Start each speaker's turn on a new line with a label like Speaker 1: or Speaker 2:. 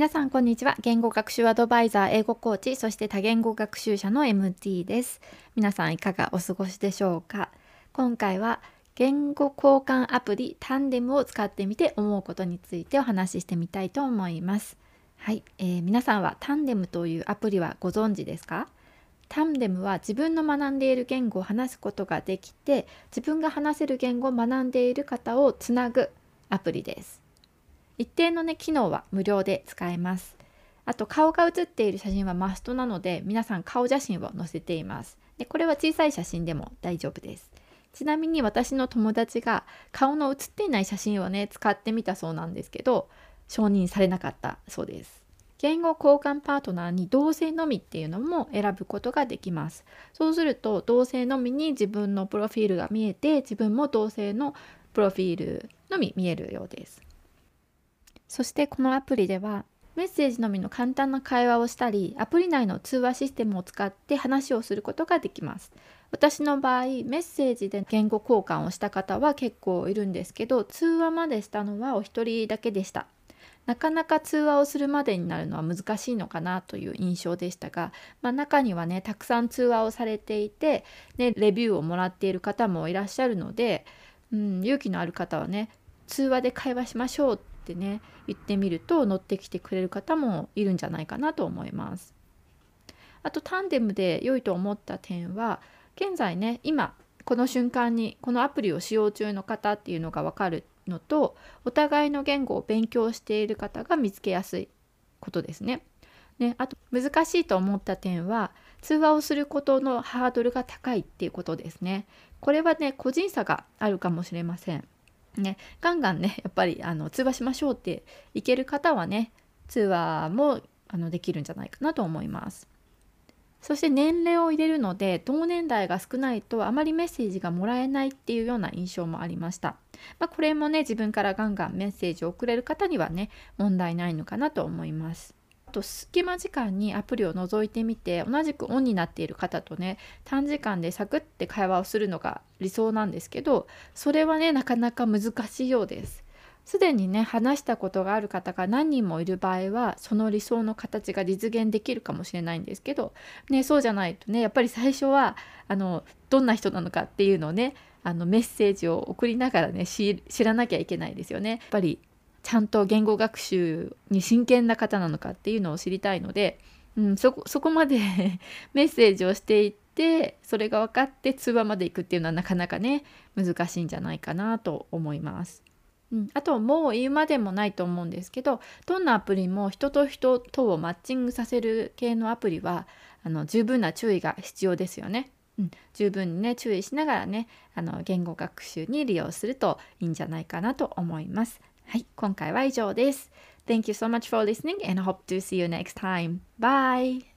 Speaker 1: 皆さんこんにちは。言語学習アドバイザー英語コーチそして多言語学習者の MT です。皆さんいかがお過ごしでしょうか？今回は言語交換アプリタンデムを使ってみて思うことについてお話ししてみたいと思います。はい、えー、皆さんはタンデムというアプリはご存知ですか？タンデムは自分の学んでいる言語を話すことができて自分が話せる言語を学んでいる方をつなぐアプリです。一定のね機能は無料で使えます。あと顔が写っている写真はマストなので皆さん顔写真を載せています。でこれは小さい写真でも大丈夫です。ちなみに私の友達が顔の写っていない写真をね使ってみたそうなんですけど承認されなかったそうです。言語交換パートナーに同性のみっていうのも選ぶことができます。そうすると同性のみに自分のプロフィールが見えて自分も同性のプロフィールのみ見えるようです。そしてこのアプリではメッセージのみの簡単な会話をしたりアプリ内の通話システムを使って話をすることができます。私の場合メッセージで言語交換をした方は結構いるんですけど通話までしたのはお一人だけでした。なかなか通話をするまでになるのは難しいのかなという印象でしたが、まあ、中にはねたくさん通話をされていて、ね、レビューをもらっている方もいらっしゃるので、うん、勇気のある方はね通話で会話しましょうってね言ってみると乗ってきてくれる方もいるんじゃないかなと思います。あとタンデムで良いと思った点は現在ね今この瞬間にこのアプリを使用中の方っていうのが分かるのとお互いの言語を勉強している方が見つけやすいことですね。ねあと難しいと思った点は通話をすることのハードルが高いっていうことですね。これはね個人差があるかもしれません。ね、ガンガンねやっぱりあの通話しましょうっていける方はね通話もあのできるんじゃないかなと思います。そして年齢を入れるので同年代が少ないとあまりメッセージがもらえないっていうような印象もありました。まあ、これもね自分からガンガンメッセージを送れる方にはね問題ないのかなと思います。と隙間時間にアプリを覗いてみて同じくオンになっている方とね短時間でサクッて会話をするのが理想なんですけどそれはねなかなか難しいようです。すでにね話したことがある方が何人もいる場合はその理想の形が実現できるかもしれないんですけど、ね、そうじゃないとねやっぱり最初はあのどんな人なのかっていうのをねあのメッセージを送りながらね知らなきゃいけないですよね。やっぱりちゃんと言語学習に真剣な方なのかっていうのを知りたいので、うん、そこそこまで メッセージをしていってそれが分かって通話まで行くっていうのはなかなかね難しいんじゃないかなと思います。うん、あともう言うまでもないと思うんですけどどんなアプリも人と人とをマッチングさせる系のアプリはあの十分な注意が必要ですよね。うん、十分にね注意しながらねあの言語学習に利用するといいんじゃないかなと思います。はい、今回は以上です。Thank you so much for listening and hope to see you next time. Bye!